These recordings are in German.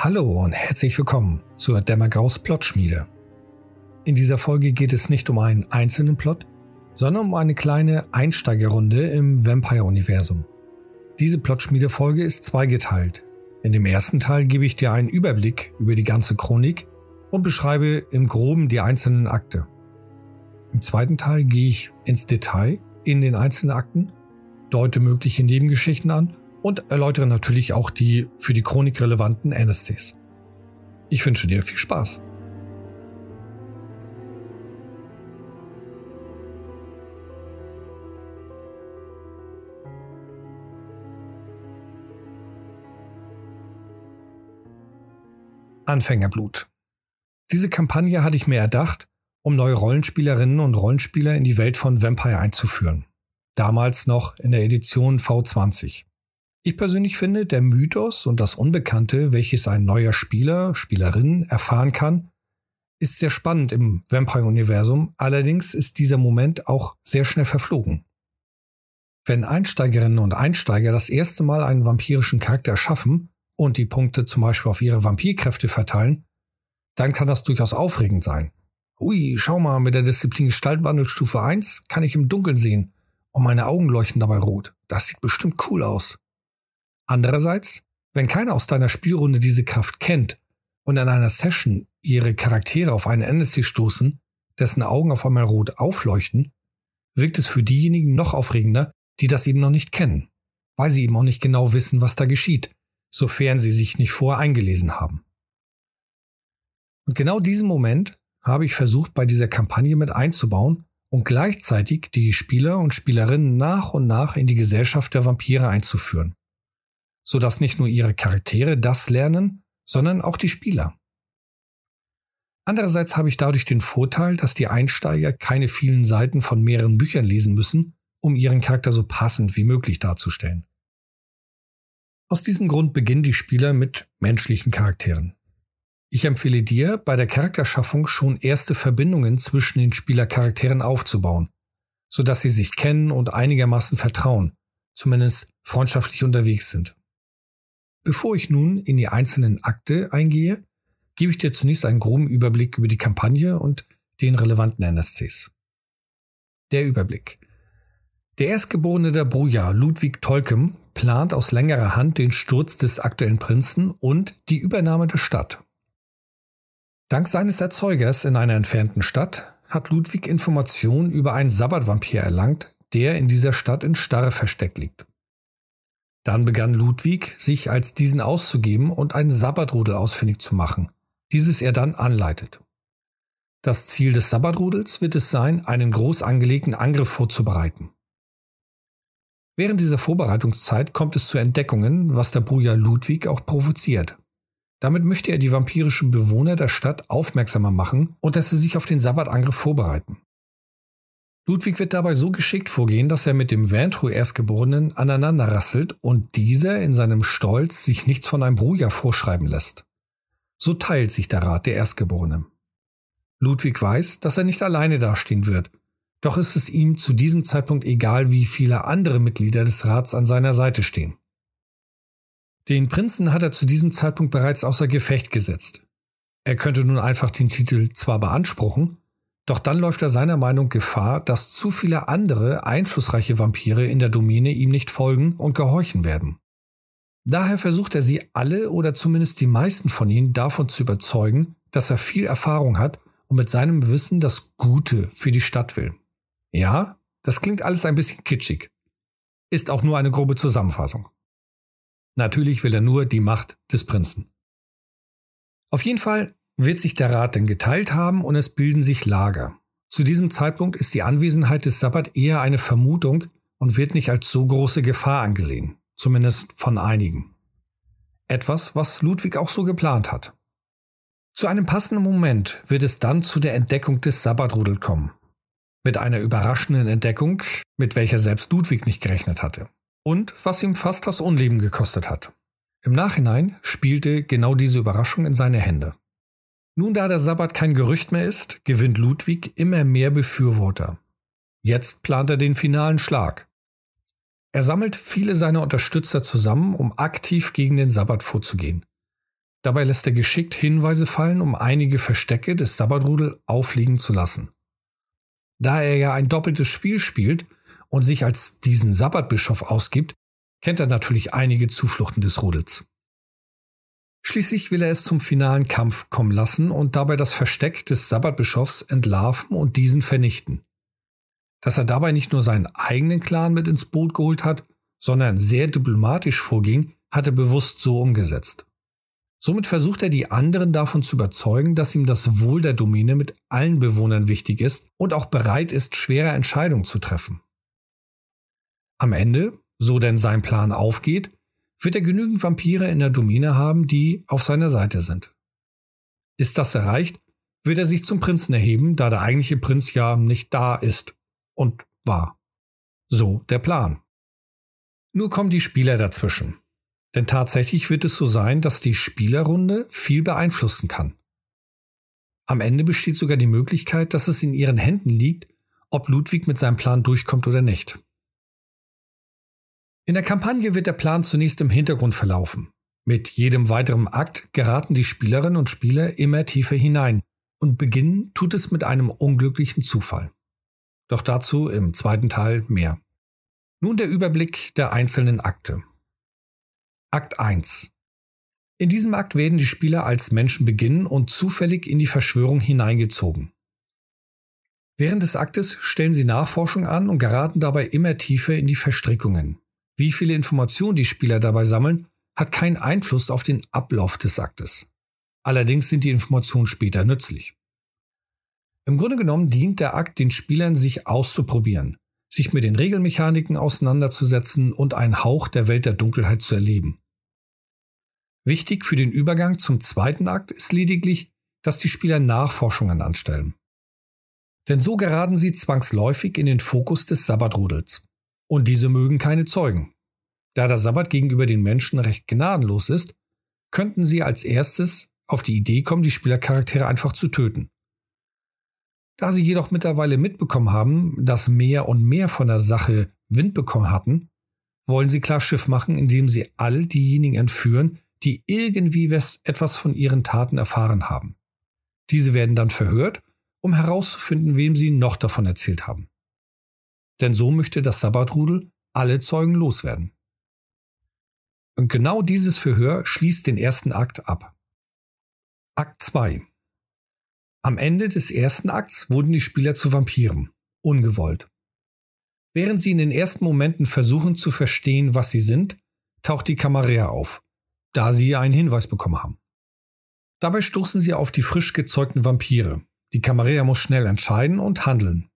Hallo und herzlich willkommen zur Dämmergaus Plotschmiede. In dieser Folge geht es nicht um einen einzelnen Plot, sondern um eine kleine Einsteigerrunde im Vampire-Universum. Diese Plotschmiede-Folge ist zweigeteilt. In dem ersten Teil gebe ich dir einen Überblick über die ganze Chronik und beschreibe im Groben die einzelnen Akte. Im zweiten Teil gehe ich ins Detail in den einzelnen Akten, deute mögliche Nebengeschichten an und erläutere natürlich auch die für die Chronik relevanten NSCs. Ich wünsche dir viel Spaß. Anfängerblut. Diese Kampagne hatte ich mir erdacht, um neue Rollenspielerinnen und Rollenspieler in die Welt von Vampire einzuführen. Damals noch in der Edition V20. Ich persönlich finde, der Mythos und das Unbekannte, welches ein neuer Spieler, Spielerin erfahren kann, ist sehr spannend im Vampire-Universum, allerdings ist dieser Moment auch sehr schnell verflogen. Wenn Einsteigerinnen und Einsteiger das erste Mal einen vampirischen Charakter erschaffen und die Punkte zum Beispiel auf ihre Vampirkräfte verteilen, dann kann das durchaus aufregend sein. Ui, schau mal, mit der Disziplin Gestaltwandelstufe 1 kann ich im Dunkeln sehen und meine Augen leuchten dabei rot. Das sieht bestimmt cool aus. Andererseits, wenn keiner aus deiner Spielrunde diese Kraft kennt und in einer Session ihre Charaktere auf einen NSC stoßen, dessen Augen auf einmal rot aufleuchten, wirkt es für diejenigen noch aufregender, die das eben noch nicht kennen, weil sie eben auch nicht genau wissen, was da geschieht, sofern sie sich nicht vorher eingelesen haben. Und genau diesen Moment habe ich versucht bei dieser Kampagne mit einzubauen und gleichzeitig die Spieler und Spielerinnen nach und nach in die Gesellschaft der Vampire einzuführen sodass nicht nur ihre Charaktere das lernen, sondern auch die Spieler. Andererseits habe ich dadurch den Vorteil, dass die Einsteiger keine vielen Seiten von mehreren Büchern lesen müssen, um ihren Charakter so passend wie möglich darzustellen. Aus diesem Grund beginnen die Spieler mit menschlichen Charakteren. Ich empfehle dir, bei der Charakterschaffung schon erste Verbindungen zwischen den Spielercharakteren aufzubauen, sodass sie sich kennen und einigermaßen vertrauen, zumindest freundschaftlich unterwegs sind. Bevor ich nun in die einzelnen Akte eingehe, gebe ich dir zunächst einen groben Überblick über die Kampagne und den relevanten NSCs. Der Überblick. Der Erstgeborene der Bruja, Ludwig Tolkem, plant aus längerer Hand den Sturz des aktuellen Prinzen und die Übernahme der Stadt. Dank seines Erzeugers in einer entfernten Stadt hat Ludwig Informationen über einen Sabbatvampir erlangt, der in dieser Stadt in Starre versteckt liegt. Dann begann Ludwig, sich als diesen auszugeben und einen Sabbatrudel ausfindig zu machen, dieses er dann anleitet. Das Ziel des Sabbatrudels wird es sein, einen groß angelegten Angriff vorzubereiten. Während dieser Vorbereitungszeit kommt es zu Entdeckungen, was der Bruder Ludwig auch provoziert. Damit möchte er die vampirischen Bewohner der Stadt aufmerksamer machen und dass sie sich auf den Sabbatangriff vorbereiten. Ludwig wird dabei so geschickt vorgehen, dass er mit dem Ventru-Erstgeborenen aneinander rasselt und dieser in seinem Stolz sich nichts von einem Bruja vorschreiben lässt. So teilt sich der Rat der Erstgeborenen. Ludwig weiß, dass er nicht alleine dastehen wird, doch ist es ihm zu diesem Zeitpunkt egal, wie viele andere Mitglieder des Rats an seiner Seite stehen. Den Prinzen hat er zu diesem Zeitpunkt bereits außer Gefecht gesetzt. Er könnte nun einfach den Titel zwar beanspruchen, doch dann läuft er seiner Meinung Gefahr, dass zu viele andere einflussreiche Vampire in der Domäne ihm nicht folgen und gehorchen werden. Daher versucht er sie alle oder zumindest die meisten von ihnen davon zu überzeugen, dass er viel Erfahrung hat und mit seinem Wissen das Gute für die Stadt will. Ja, das klingt alles ein bisschen kitschig. Ist auch nur eine grobe Zusammenfassung. Natürlich will er nur die Macht des Prinzen. Auf jeden Fall wird sich der Rat denn geteilt haben und es bilden sich Lager. Zu diesem Zeitpunkt ist die Anwesenheit des Sabbat eher eine Vermutung und wird nicht als so große Gefahr angesehen, zumindest von einigen. Etwas, was Ludwig auch so geplant hat. Zu einem passenden Moment wird es dann zu der Entdeckung des Sabbatrudel kommen. Mit einer überraschenden Entdeckung, mit welcher selbst Ludwig nicht gerechnet hatte. Und was ihm fast das Unleben gekostet hat. Im Nachhinein spielte genau diese Überraschung in seine Hände. Nun da der Sabbat kein Gerücht mehr ist, gewinnt Ludwig immer mehr Befürworter. Jetzt plant er den finalen Schlag. Er sammelt viele seiner Unterstützer zusammen, um aktiv gegen den Sabbat vorzugehen. Dabei lässt er geschickt Hinweise fallen, um einige Verstecke des Sabbatrudel aufliegen zu lassen. Da er ja ein doppeltes Spiel spielt und sich als diesen Sabbatbischof ausgibt, kennt er natürlich einige Zufluchten des Rudels. Schließlich will er es zum finalen Kampf kommen lassen und dabei das Versteck des Sabbatbischofs entlarven und diesen vernichten. Dass er dabei nicht nur seinen eigenen Clan mit ins Boot geholt hat, sondern sehr diplomatisch vorging, hat er bewusst so umgesetzt. Somit versucht er die anderen davon zu überzeugen, dass ihm das Wohl der Domäne mit allen Bewohnern wichtig ist und auch bereit ist, schwere Entscheidungen zu treffen. Am Ende, so denn sein Plan aufgeht, wird er genügend Vampire in der Domäne haben, die auf seiner Seite sind. Ist das erreicht, wird er sich zum Prinzen erheben, da der eigentliche Prinz ja nicht da ist und war. So der Plan. Nur kommen die Spieler dazwischen. Denn tatsächlich wird es so sein, dass die Spielerrunde viel beeinflussen kann. Am Ende besteht sogar die Möglichkeit, dass es in ihren Händen liegt, ob Ludwig mit seinem Plan durchkommt oder nicht. In der Kampagne wird der Plan zunächst im Hintergrund verlaufen. Mit jedem weiteren Akt geraten die Spielerinnen und Spieler immer tiefer hinein und beginnen tut es mit einem unglücklichen Zufall. Doch dazu im zweiten Teil mehr. Nun der Überblick der einzelnen Akte. Akt 1. In diesem Akt werden die Spieler als Menschen beginnen und zufällig in die Verschwörung hineingezogen. Während des Aktes stellen sie Nachforschung an und geraten dabei immer tiefer in die Verstrickungen. Wie viele Informationen die Spieler dabei sammeln, hat keinen Einfluss auf den Ablauf des Aktes. Allerdings sind die Informationen später nützlich. Im Grunde genommen dient der Akt den Spielern, sich auszuprobieren, sich mit den Regelmechaniken auseinanderzusetzen und einen Hauch der Welt der Dunkelheit zu erleben. Wichtig für den Übergang zum zweiten Akt ist lediglich, dass die Spieler Nachforschungen anstellen. Denn so geraten sie zwangsläufig in den Fokus des Sabbatrudels. Und diese mögen keine Zeugen. Da der Sabbat gegenüber den Menschen recht gnadenlos ist, könnten sie als erstes auf die Idee kommen, die Spielercharaktere einfach zu töten. Da sie jedoch mittlerweile mitbekommen haben, dass mehr und mehr von der Sache Wind bekommen hatten, wollen sie klar Schiff machen, indem sie all diejenigen entführen, die irgendwie etwas von ihren Taten erfahren haben. Diese werden dann verhört, um herauszufinden, wem sie noch davon erzählt haben. Denn so möchte das Sabbatrudel alle Zeugen loswerden. Und genau dieses Verhör schließt den ersten Akt ab. Akt 2 am Ende des ersten Akts wurden die Spieler zu Vampiren, ungewollt. Während sie in den ersten Momenten versuchen zu verstehen, was sie sind, taucht die Kamera auf, da sie einen Hinweis bekommen haben. Dabei stoßen sie auf die frisch gezeugten Vampire. Die Kamera muss schnell entscheiden und handeln.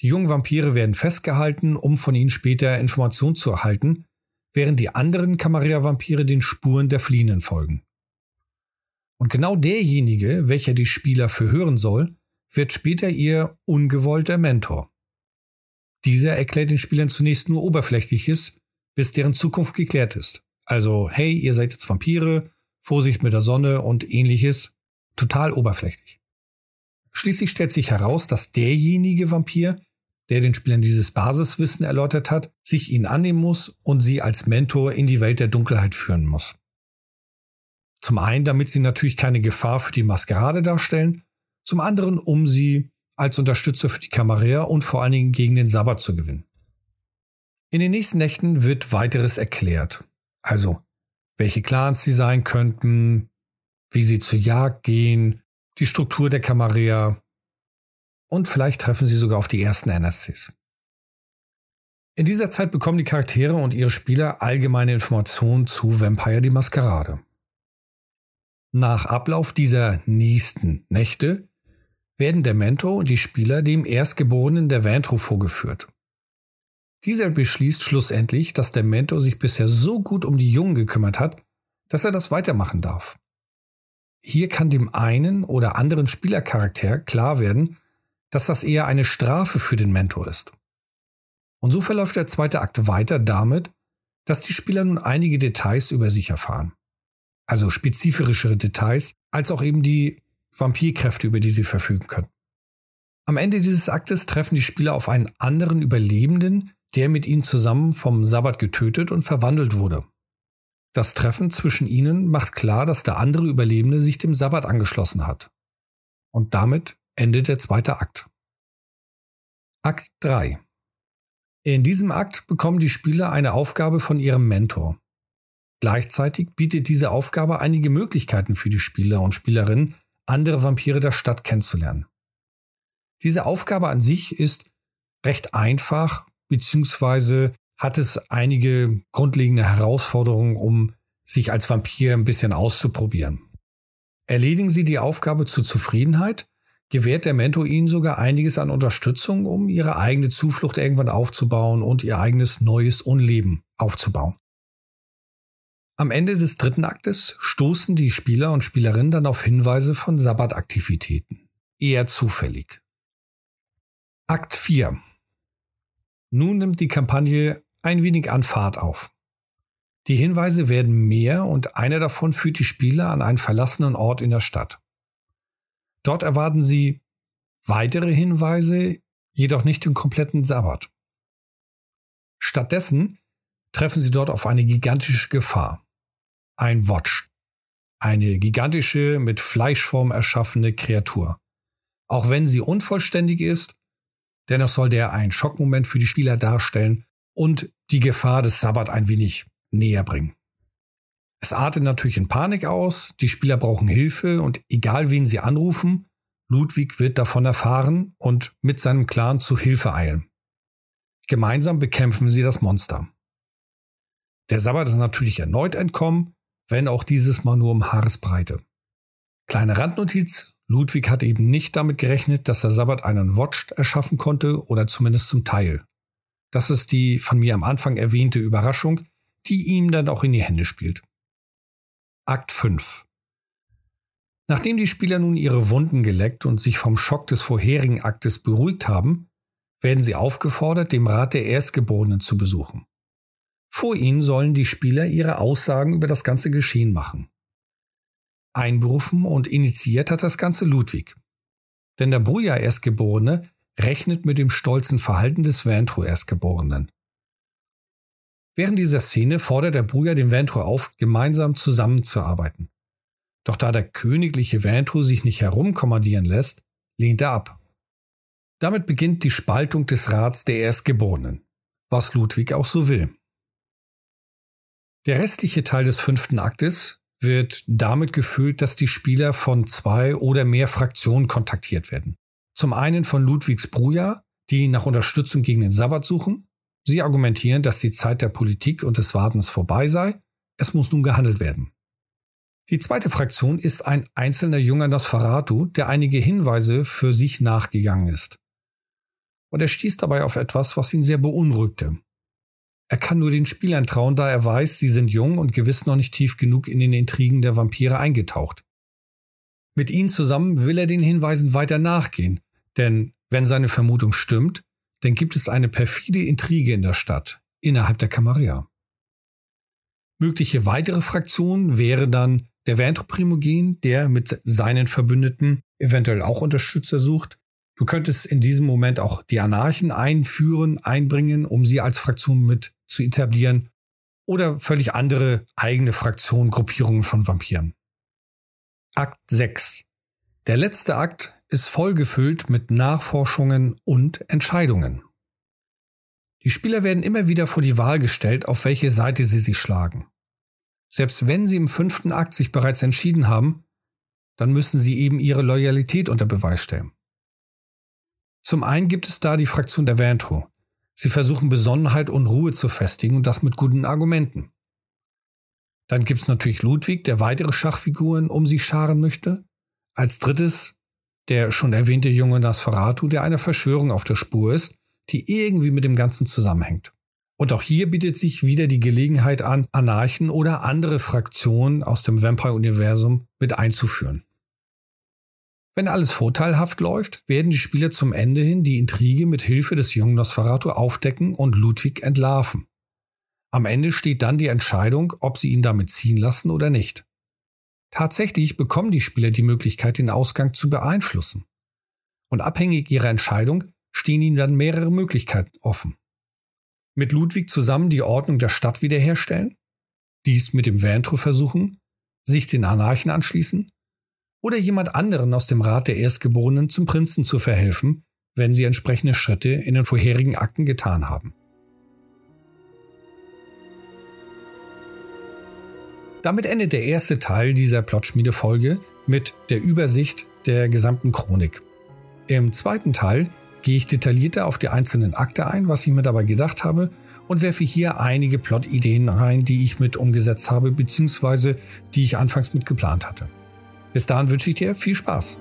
Die jungen Vampire werden festgehalten, um von ihnen später Informationen zu erhalten, während die anderen Kamera-Vampire den Spuren der Fliehenden folgen. Und genau derjenige, welcher die Spieler verhören soll, wird später ihr ungewollter Mentor. Dieser erklärt den Spielern zunächst nur Oberflächliches, bis deren Zukunft geklärt ist. Also, hey, ihr seid jetzt Vampire, Vorsicht mit der Sonne und ähnliches. Total oberflächlich. Schließlich stellt sich heraus, dass derjenige Vampir, der den Spielern dieses Basiswissen erläutert hat, sich ihnen annehmen muss und sie als Mentor in die Welt der Dunkelheit führen muss. Zum einen, damit sie natürlich keine Gefahr für die Maskerade darstellen, zum anderen, um sie als Unterstützer für die Kamera und vor allen Dingen gegen den Sabbat zu gewinnen. In den nächsten Nächten wird weiteres erklärt. Also, welche Clans sie sein könnten, wie sie zur Jagd gehen, die Struktur der Kamera und vielleicht treffen sie sogar auf die ersten NSCs. In dieser Zeit bekommen die Charaktere und ihre Spieler allgemeine Informationen zu Vampire die Maskerade. Nach Ablauf dieser nächsten Nächte werden der Mentor und die Spieler dem Erstgeborenen der Vantro vorgeführt. Dieser beschließt schlussendlich, dass der Mentor sich bisher so gut um die Jungen gekümmert hat, dass er das weitermachen darf. Hier kann dem einen oder anderen Spielercharakter klar werden, dass das eher eine Strafe für den Mentor ist. Und so verläuft der zweite Akt weiter damit, dass die Spieler nun einige Details über sich erfahren also spezifischere Details, als auch eben die Vampirkräfte, über die sie verfügen können. Am Ende dieses Aktes treffen die Spieler auf einen anderen Überlebenden, der mit ihnen zusammen vom Sabbat getötet und verwandelt wurde. Das Treffen zwischen ihnen macht klar, dass der andere Überlebende sich dem Sabbat angeschlossen hat. Und damit endet der zweite Akt. Akt 3. In diesem Akt bekommen die Spieler eine Aufgabe von ihrem Mentor. Gleichzeitig bietet diese Aufgabe einige Möglichkeiten für die Spieler und Spielerinnen, andere Vampire der Stadt kennenzulernen. Diese Aufgabe an sich ist recht einfach, beziehungsweise hat es einige grundlegende Herausforderungen, um sich als Vampir ein bisschen auszuprobieren. Erledigen Sie die Aufgabe zur Zufriedenheit, gewährt der Mentor Ihnen sogar einiges an Unterstützung, um Ihre eigene Zuflucht irgendwann aufzubauen und Ihr eigenes neues Unleben aufzubauen. Am Ende des dritten Aktes stoßen die Spieler und Spielerinnen dann auf Hinweise von Sabbataktivitäten. Eher zufällig. Akt 4. Nun nimmt die Kampagne ein wenig an Fahrt auf. Die Hinweise werden mehr und einer davon führt die Spieler an einen verlassenen Ort in der Stadt. Dort erwarten sie weitere Hinweise, jedoch nicht den kompletten Sabbat. Stattdessen treffen sie dort auf eine gigantische Gefahr. Ein Watch. Eine gigantische, mit Fleischform erschaffene Kreatur. Auch wenn sie unvollständig ist, dennoch soll der ein Schockmoment für die Spieler darstellen und die Gefahr des Sabbat ein wenig näher bringen. Es artet natürlich in Panik aus, die Spieler brauchen Hilfe und egal wen sie anrufen, Ludwig wird davon erfahren und mit seinem Clan zu Hilfe eilen. Gemeinsam bekämpfen sie das Monster. Der Sabbat ist natürlich erneut entkommen, wenn auch dieses Mal nur um Haaresbreite. Kleine Randnotiz, Ludwig hatte eben nicht damit gerechnet, dass der Sabbat einen Watch erschaffen konnte oder zumindest zum Teil. Das ist die von mir am Anfang erwähnte Überraschung, die ihm dann auch in die Hände spielt. Akt 5 Nachdem die Spieler nun ihre Wunden geleckt und sich vom Schock des vorherigen Aktes beruhigt haben, werden sie aufgefordert, dem Rat der Erstgeborenen zu besuchen. Vor ihnen sollen die Spieler ihre Aussagen über das ganze Geschehen machen. Einberufen und initiiert hat das Ganze Ludwig. Denn der Bruja Erstgeborene rechnet mit dem stolzen Verhalten des Ventro Erstgeborenen. Während dieser Szene fordert der Bruder den Ventro auf, gemeinsam zusammenzuarbeiten. Doch da der königliche Ventro sich nicht herumkommandieren lässt, lehnt er ab. Damit beginnt die Spaltung des Rats der Erstgeborenen, was Ludwig auch so will. Der restliche Teil des fünften Aktes wird damit gefüllt, dass die Spieler von zwei oder mehr Fraktionen kontaktiert werden. Zum einen von Ludwigs Bruja, die nach Unterstützung gegen den Sabbat suchen, Sie argumentieren, dass die Zeit der Politik und des Wartens vorbei sei. Es muss nun gehandelt werden. Die zweite Fraktion ist ein einzelner junger Nosferatu, der einige Hinweise für sich nachgegangen ist. Und er stieß dabei auf etwas, was ihn sehr beunruhigte. Er kann nur den Spielern trauen, da er weiß, sie sind jung und gewiss noch nicht tief genug in den Intrigen der Vampire eingetaucht. Mit ihnen zusammen will er den Hinweisen weiter nachgehen, denn wenn seine Vermutung stimmt, dann gibt es eine perfide Intrige in der Stadt, innerhalb der Camarilla. Mögliche weitere Fraktionen wäre dann der Ventro-Primogen, der mit seinen Verbündeten eventuell auch Unterstützer sucht. Du könntest in diesem Moment auch die Anarchen einführen, einbringen, um sie als Fraktion mit zu etablieren oder völlig andere eigene Fraktionen, Gruppierungen von Vampiren. Akt 6. Der letzte Akt ist vollgefüllt mit Nachforschungen und Entscheidungen. Die Spieler werden immer wieder vor die Wahl gestellt, auf welche Seite sie sich schlagen. Selbst wenn sie im fünften Akt sich bereits entschieden haben, dann müssen sie eben ihre Loyalität unter Beweis stellen. Zum einen gibt es da die Fraktion der Vantro. Sie versuchen Besonnenheit und Ruhe zu festigen und das mit guten Argumenten. Dann gibt es natürlich Ludwig, der weitere Schachfiguren um sich scharen möchte. Als drittes der schon erwähnte junge Nosferatu, der einer Verschwörung auf der Spur ist, die irgendwie mit dem Ganzen zusammenhängt. Und auch hier bietet sich wieder die Gelegenheit an, Anarchen oder andere Fraktionen aus dem Vampire-Universum mit einzuführen. Wenn alles vorteilhaft läuft, werden die Spieler zum Ende hin die Intrige mit Hilfe des jungen Nosferatu aufdecken und Ludwig entlarven. Am Ende steht dann die Entscheidung, ob sie ihn damit ziehen lassen oder nicht. Tatsächlich bekommen die Spieler die Möglichkeit, den Ausgang zu beeinflussen. Und abhängig ihrer Entscheidung stehen ihnen dann mehrere Möglichkeiten offen. Mit Ludwig zusammen die Ordnung der Stadt wiederherstellen, dies mit dem Ventro versuchen, sich den Anarchen anschließen oder jemand anderen aus dem Rat der Erstgeborenen zum Prinzen zu verhelfen, wenn sie entsprechende Schritte in den vorherigen Akten getan haben. Damit endet der erste Teil dieser Plotschmiede-Folge mit der Übersicht der gesamten Chronik. Im zweiten Teil gehe ich detaillierter auf die einzelnen Akte ein, was ich mir dabei gedacht habe und werfe hier einige Plot-Ideen rein, die ich mit umgesetzt habe, beziehungsweise die ich anfangs mit geplant hatte. Bis dahin wünsche ich dir viel Spaß.